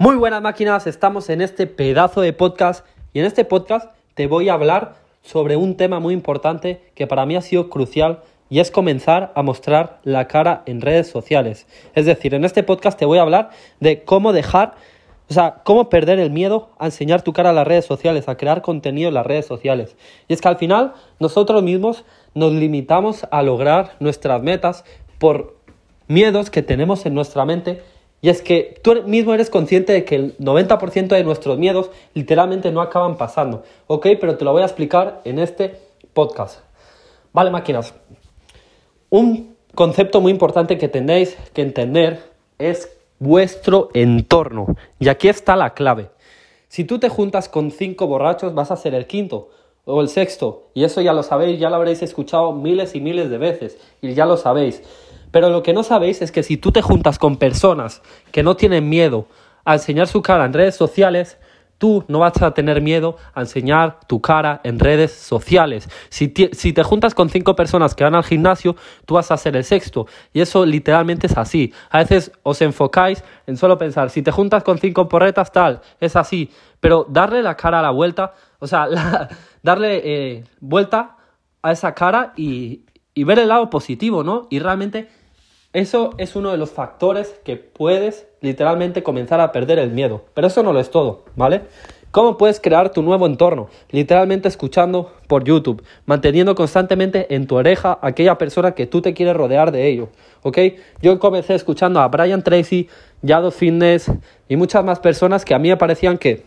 Muy buenas máquinas, estamos en este pedazo de podcast y en este podcast te voy a hablar sobre un tema muy importante que para mí ha sido crucial y es comenzar a mostrar la cara en redes sociales. Es decir, en este podcast te voy a hablar de cómo dejar, o sea, cómo perder el miedo a enseñar tu cara a las redes sociales, a crear contenido en las redes sociales. Y es que al final nosotros mismos nos limitamos a lograr nuestras metas por miedos que tenemos en nuestra mente y es que tú mismo eres consciente de que el 90% de nuestros miedos literalmente no acaban pasando, ¿ok? Pero te lo voy a explicar en este podcast. Vale, máquinas. Un concepto muy importante que tenéis que entender es vuestro entorno. Y aquí está la clave. Si tú te juntas con cinco borrachos, vas a ser el quinto o el sexto. Y eso ya lo sabéis, ya lo habréis escuchado miles y miles de veces. Y ya lo sabéis. Pero lo que no sabéis es que si tú te juntas con personas que no tienen miedo a enseñar su cara en redes sociales, tú no vas a tener miedo a enseñar tu cara en redes sociales. Si, si, te juntas con cinco personas que van al gimnasio, tú vas a ser el sexto. Y eso literalmente es así. A veces os enfocáis en solo pensar, si te juntas con cinco porretas, tal, es así. Pero darle la cara a la vuelta, o sea, darle eh, vuelta a esa cara y, y ver el lado positivo, ¿no? Y realmente eso es uno de los factores que puedes literalmente comenzar a perder el miedo. Pero eso no lo es todo, ¿vale? ¿Cómo puedes crear tu nuevo entorno? Literalmente escuchando por YouTube, manteniendo constantemente en tu oreja a aquella persona que tú te quieres rodear de ello, ¿ok? Yo comencé escuchando a Brian Tracy, Yado Fitness y muchas más personas que a mí me parecían que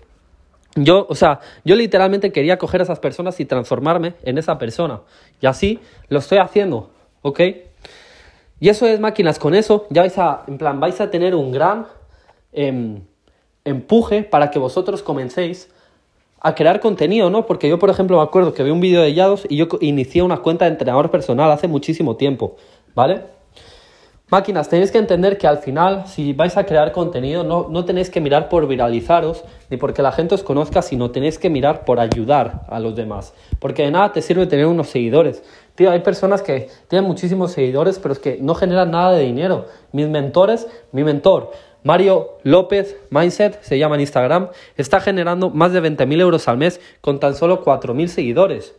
yo, o sea, yo literalmente quería coger a esas personas y transformarme en esa persona. Y así lo estoy haciendo, ¿ok? Y eso es máquinas, con eso ya vais a, en plan, vais a tener un gran em, empuje para que vosotros comencéis a crear contenido, ¿no? Porque yo, por ejemplo, me acuerdo que vi un vídeo de Yados y yo inicié una cuenta de entrenador personal hace muchísimo tiempo, ¿vale? Máquinas, tenéis que entender que al final, si vais a crear contenido, no, no tenéis que mirar por viralizaros ni porque la gente os conozca, sino tenéis que mirar por ayudar a los demás. Porque de nada te sirve tener unos seguidores. Tío, hay personas que tienen muchísimos seguidores, pero es que no generan nada de dinero. Mis mentores, mi mentor, Mario López Mindset, se llama en Instagram, está generando más de 20.000 euros al mes con tan solo 4.000 seguidores.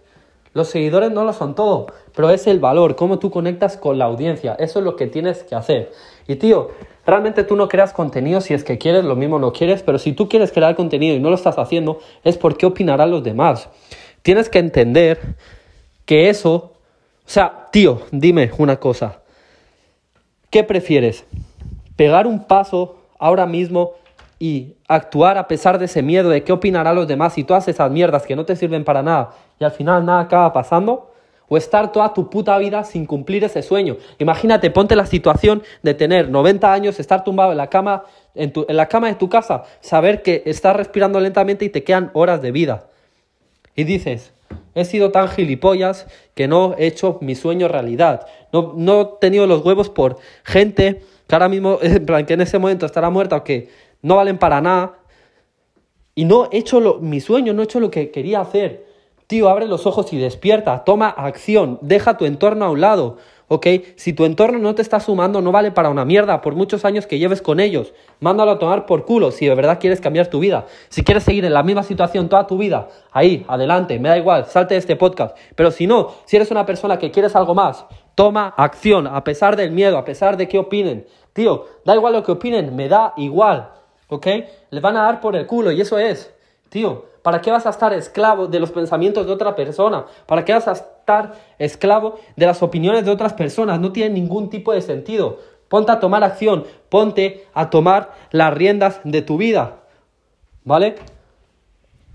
Los seguidores no lo son todo, pero es el valor, cómo tú conectas con la audiencia. Eso es lo que tienes que hacer. Y tío, realmente tú no creas contenido si es que quieres, lo mismo no quieres, pero si tú quieres crear contenido y no lo estás haciendo, es porque opinarán los demás. Tienes que entender que eso o sea, tío, dime una cosa. ¿Qué prefieres? ¿Pegar un paso ahora mismo y actuar a pesar de ese miedo de qué opinarán los demás y todas esas mierdas que no te sirven para nada y al final nada acaba pasando? ¿O estar toda tu puta vida sin cumplir ese sueño? Imagínate, ponte la situación de tener 90 años, estar tumbado en la cama, en, en la cama de tu casa, saber que estás respirando lentamente y te quedan horas de vida. Y dices, He sido tan gilipollas que no he hecho mi sueño realidad. No, no he tenido los huevos por gente que ahora mismo, en plan, que en ese momento estará muerta o que no valen para nada. Y no he hecho lo, mi sueño, no he hecho lo que quería hacer. Tío, abre los ojos y despierta, toma acción, deja tu entorno a un lado. ¿ok? Si tu entorno no te está sumando, no vale para una mierda, por muchos años que lleves con ellos. Mándalo a tomar por culo si de verdad quieres cambiar tu vida. Si quieres seguir en la misma situación toda tu vida, ahí, adelante, me da igual, salte de este podcast. Pero si no, si eres una persona que quieres algo más, toma acción, a pesar del miedo, a pesar de que opinen. Tío, da igual lo que opinen, me da igual, ¿ok? Les van a dar por el culo y eso es, tío. ¿Para qué vas a estar esclavo de los pensamientos de otra persona? ¿Para qué vas a estar esclavo de las opiniones de otras personas? No tiene ningún tipo de sentido. Ponte a tomar acción, ponte a tomar las riendas de tu vida. ¿Vale?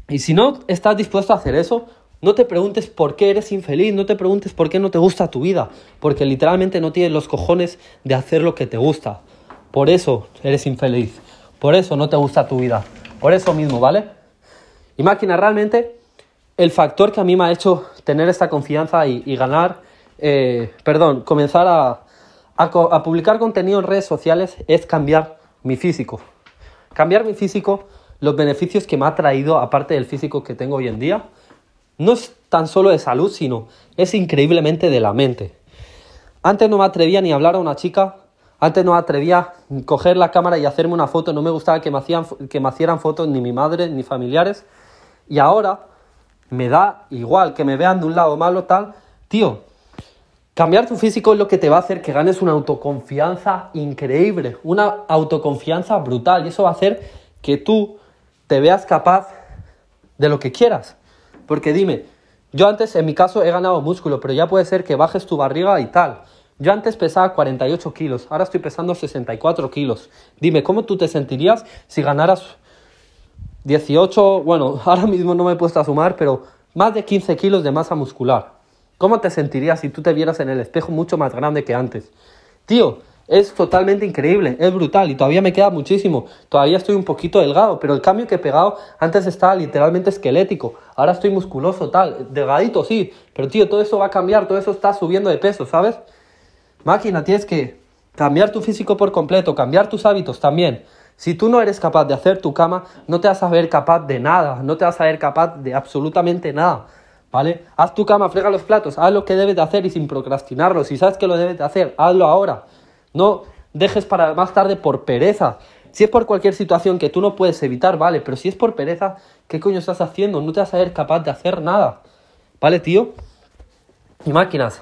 Y si no estás dispuesto a hacer eso, no te preguntes por qué eres infeliz, no te preguntes por qué no te gusta tu vida, porque literalmente no tienes los cojones de hacer lo que te gusta. Por eso eres infeliz, por eso no te gusta tu vida, por eso mismo, ¿vale? Y máquina, realmente el factor que a mí me ha hecho tener esta confianza y, ganar, eh, perdón, comenzar a, a, publicar contenido en redes sociales es cambiar mi físico. Cambiar mi físico, los beneficios que me ha traído, aparte del físico que tengo hoy en día, no es tan solo de salud, sino es increíblemente de la mente. Antes no me atrevía ni a hablar a una chica Antes no atrevía a coger la cámara y hacerme una foto, no me gustaba que me, hacían, que me hicieran fotos ni mi madre ni familiares. Y ahora me da igual que me vean de un lado malo tal. Tío, cambiar tu físico es lo que te va a hacer que ganes una autoconfianza increíble, una autoconfianza brutal. Y eso va a hacer que tú te veas capaz de lo que quieras. Porque dime, yo antes en mi caso he ganado músculo, pero ya puede ser que bajes tu barriga y tal. Yo antes pesaba 48 kilos, ahora estoy pesando 64 kilos. Dime, ¿cómo tú te sentirías si ganaras 18, bueno, ahora mismo no me he puesto a sumar, pero más de 15 kilos de masa muscular? ¿Cómo te sentirías si tú te vieras en el espejo mucho más grande que antes? Tío, es totalmente increíble, es brutal y todavía me queda muchísimo. Todavía estoy un poquito delgado, pero el cambio que he pegado antes estaba literalmente esquelético. Ahora estoy musculoso, tal, delgadito, sí, pero tío, todo eso va a cambiar, todo eso está subiendo de peso, ¿sabes? Máquina, tienes que cambiar tu físico por completo, cambiar tus hábitos también. Si tú no eres capaz de hacer tu cama, no te vas a ver capaz de nada, no te vas a ver capaz de absolutamente nada. ¿Vale? Haz tu cama, frega los platos, haz lo que debes de hacer y sin procrastinarlo. Si sabes que lo debes de hacer, hazlo ahora. No dejes para más tarde por pereza. Si es por cualquier situación que tú no puedes evitar, vale, pero si es por pereza, ¿qué coño estás haciendo? No te vas a ver capaz de hacer nada. ¿Vale, tío? Y máquinas,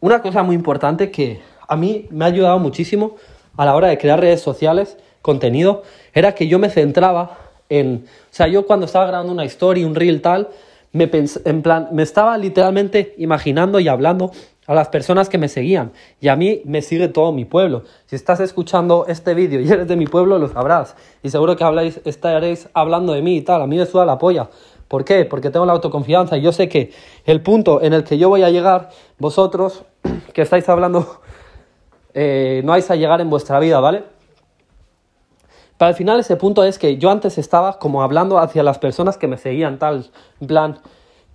una cosa muy importante que a mí me ha ayudado muchísimo a la hora de crear redes sociales, contenido, era que yo me centraba en, o sea, yo cuando estaba grabando una historia, un reel tal, me en plan, me estaba literalmente imaginando y hablando a las personas que me seguían. Y a mí me sigue todo mi pueblo. Si estás escuchando este vídeo y eres de mi pueblo, lo sabrás. Y seguro que habláis, estaréis hablando de mí y tal. A mí me suda la polla. ¿Por qué? Porque tengo la autoconfianza y yo sé que el punto en el que yo voy a llegar, vosotros que estáis hablando, eh, no vais a llegar en vuestra vida, ¿vale? Pero al final ese punto es que yo antes estaba como hablando hacia las personas que me seguían, tal, en plan,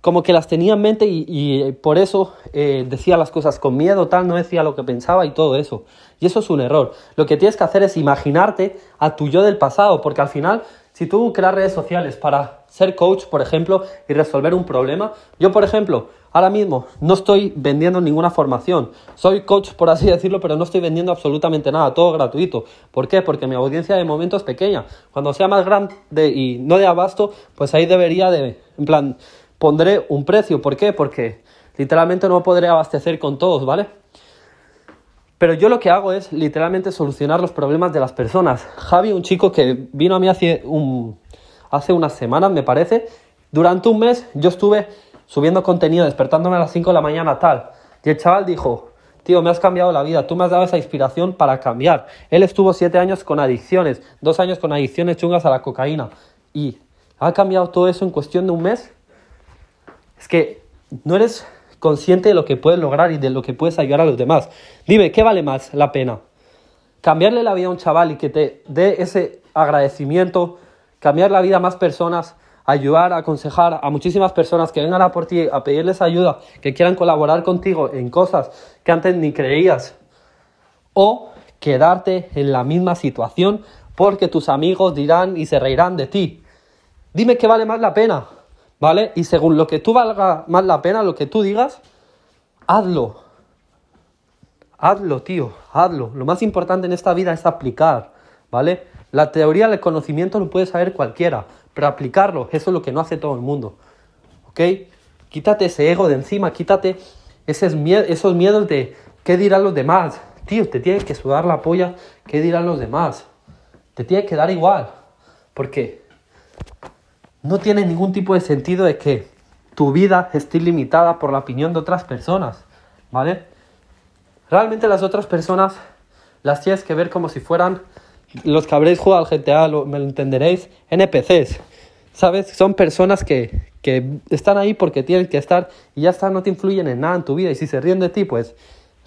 como que las tenía en mente y, por eso eh, decía las cosas con miedo, tal, no decía lo que pensaba y todo eso. Y eso es un error. Lo que tienes que hacer es imaginarte a tu yo del pasado, porque al final, si tú creas redes sociales para ser coach, por ejemplo, y resolver un problema. Yo, por ejemplo, ahora mismo no estoy vendiendo ninguna formación. Soy coach, por así decirlo, pero no estoy vendiendo absolutamente nada, todo gratuito. ¿Por qué? Porque mi audiencia de momento es pequeña. Cuando sea más grande y no de abasto, pues ahí debería de, en plan, pondré un precio. ¿Por qué? Porque literalmente no podré abastecer con todos, ¿vale? Pero yo lo que hago es literalmente solucionar los problemas de las personas. Javi, un chico que vino a mí hace un, hace unas semanas, me parece. Durante un mes yo estuve subiendo contenido, despertándome a las 5 de la mañana, tal. Y el chaval dijo, tío, me has cambiado la vida, tú me has dado esa inspiración para cambiar. Él estuvo 7 años con adicciones, 2 años con adicciones chungas a la cocaína. Y ha cambiado todo eso en cuestión de un mes. Es que no eres consciente de lo que puedes lograr y de lo que puedes ayudar a los demás. Dime, ¿qué vale más la pena? Cambiarle la vida a un chaval y que te dé ese agradecimiento cambiar la vida a más personas, ayudar, aconsejar a muchísimas personas que vengan a por ti a pedirles ayuda, que quieran colaborar contigo en cosas que antes ni creías, o quedarte en la misma situación porque tus amigos dirán y se reirán de ti. Dime qué vale más la pena, ¿vale? Y según lo que tú valga más la pena, lo que tú digas, hazlo. Hazlo, tío, hazlo. Lo más importante en esta vida es aplicar, ¿vale? La teoría del conocimiento lo puede saber cualquiera, pero aplicarlo, eso es lo que no hace todo el mundo. ¿Ok? Quítate ese ego de encima, quítate esos, esos miedos de qué dirán los demás. Tío, te tiene que sudar la polla, qué dirán los demás. Te tiene que dar igual. Porque no tiene ningún tipo de sentido de que tu vida esté limitada por la opinión de otras personas. ¿Vale? Realmente las otras personas las tienes que ver como si fueran los que habréis jugado al GTA me lo entenderéis, NPCs, ¿sabes? Son personas que, que están ahí porque tienen que estar y ya está, no te influyen en nada en tu vida y si se ríen de ti, pues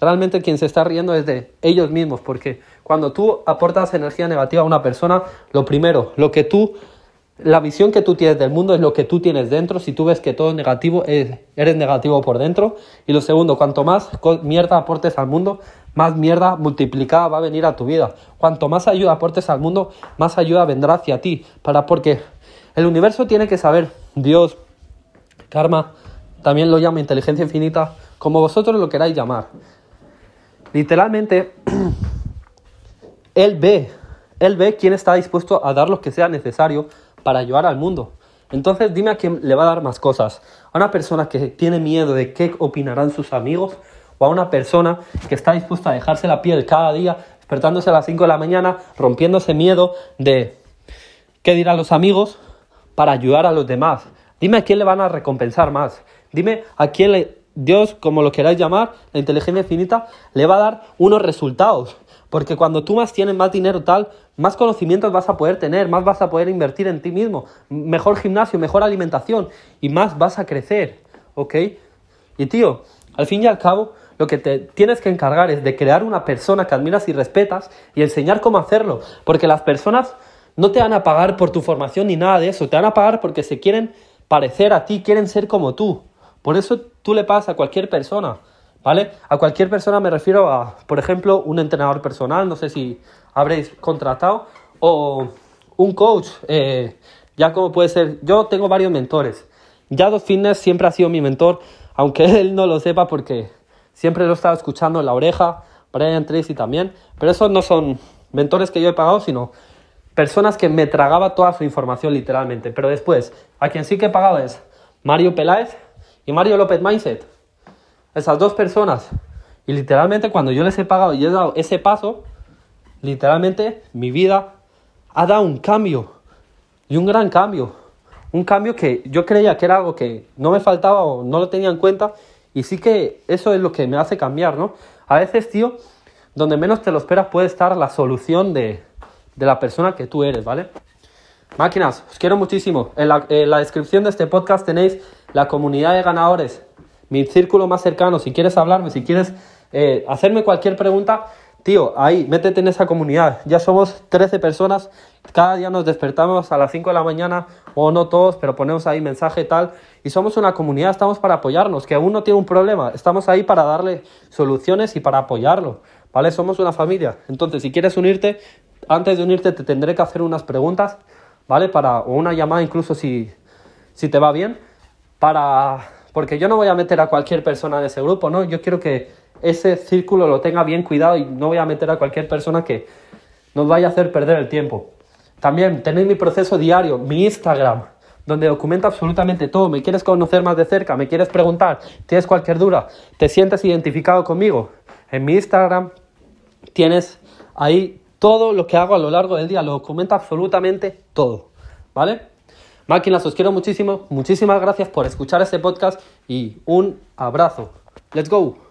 realmente quien se está riendo es de ellos mismos, porque cuando tú aportas energía negativa a una persona, lo primero, lo que tú la visión que tú tienes del mundo es lo que tú tienes dentro. Si tú ves que todo es negativo, eres negativo por dentro. Y lo segundo, cuanto más mierda aportes al mundo, más mierda multiplicada va a venir a tu vida. Cuanto más ayuda aportes al mundo, más ayuda vendrá hacia ti. Para porque el universo tiene que saber, Dios, karma, también lo llama inteligencia infinita, como vosotros lo queráis llamar. Literalmente Él ve, Él ve quién está dispuesto a dar lo que sea necesario para ayudar al mundo. Entonces dime a quién le va a dar más cosas. A una persona que tiene miedo de qué opinarán sus amigos o a una persona que está dispuesta a dejarse la piel cada día, despertándose a las 5 de la mañana, rompiéndose miedo de qué dirán los amigos para ayudar a los demás. Dime a quién le van a recompensar más. Dime a quién le, Dios, como lo queráis llamar, la inteligencia infinita, le va a dar unos resultados. Porque cuando tú más tienes más dinero tal, más conocimientos vas a poder tener, más vas a poder invertir en ti mismo, mejor gimnasio, mejor alimentación y más vas a crecer, ¿ok? Y tío, al fin y al cabo, lo que te tienes que encargar es de crear una persona que admiras y respetas y enseñar cómo hacerlo, porque las personas no te van a pagar por tu formación ni nada de eso, te van a pagar porque se quieren parecer a ti, quieren ser como tú. Por eso tú le pagas a cualquier persona. ¿Vale? A cualquier persona me refiero a, por ejemplo, un entrenador personal, no sé si habréis contratado, o un coach, eh, ya como puede ser, yo tengo varios mentores. Ya dos Fitness siempre ha sido mi mentor, aunque él no lo sepa porque siempre lo he estado escuchando en la oreja, Brian Tracy también, pero esos no son mentores que yo he pagado, sino personas que me tragaba toda su información literalmente. Pero después, a quien sí que he pagado es Mario Peláez y Mario López Mindset esas dos personas. Y literalmente cuando yo les he pagado y he dado ese paso, literalmente mi vida ha dado un cambio. Y un gran cambio. Un cambio que yo creía que era algo que no me faltaba o no lo tenía en cuenta. Y sí que eso es lo que me hace cambiar, ¿no? A veces, tío, donde menos te lo esperas puede estar la solución de, de la persona que tú eres, ¿vale? Máquinas, os quiero muchísimo. En la, en la descripción de este podcast tenéis la comunidad de ganadores mi círculo más cercano, si quieres hablarme, si quieres eh, hacerme cualquier pregunta, tío, ahí, métete en esa comunidad. Ya somos 13 personas, cada día nos despertamos a las 5 de la mañana, o no todos, pero ponemos ahí mensaje tal, y somos una comunidad, estamos para apoyarnos, que uno tiene un problema, estamos ahí para darle soluciones y para apoyarlo, ¿vale? Somos una familia. Entonces, si quieres unirte, antes de unirte te tendré que hacer unas preguntas, ¿vale? Para, o una llamada incluso si, si te va bien, para porque yo no voy a meter a cualquier persona en ese grupo, ¿no? Yo quiero que ese círculo lo tenga bien cuidado y no voy a meter a cualquier persona que nos vaya a hacer perder el tiempo. También tenéis mi proceso diario, mi Instagram, donde documento absolutamente todo. ¿Me quieres conocer más de cerca? ¿Me quieres preguntar? ¿Tienes cualquier duda? ¿Te sientes identificado conmigo? En mi Instagram tienes ahí todo lo que hago a lo largo del día. Lo documento absolutamente todo. ¿Vale? Máquinas, os quiero muchísimo. Muchísimas gracias por escuchar este podcast y un abrazo. Let's go.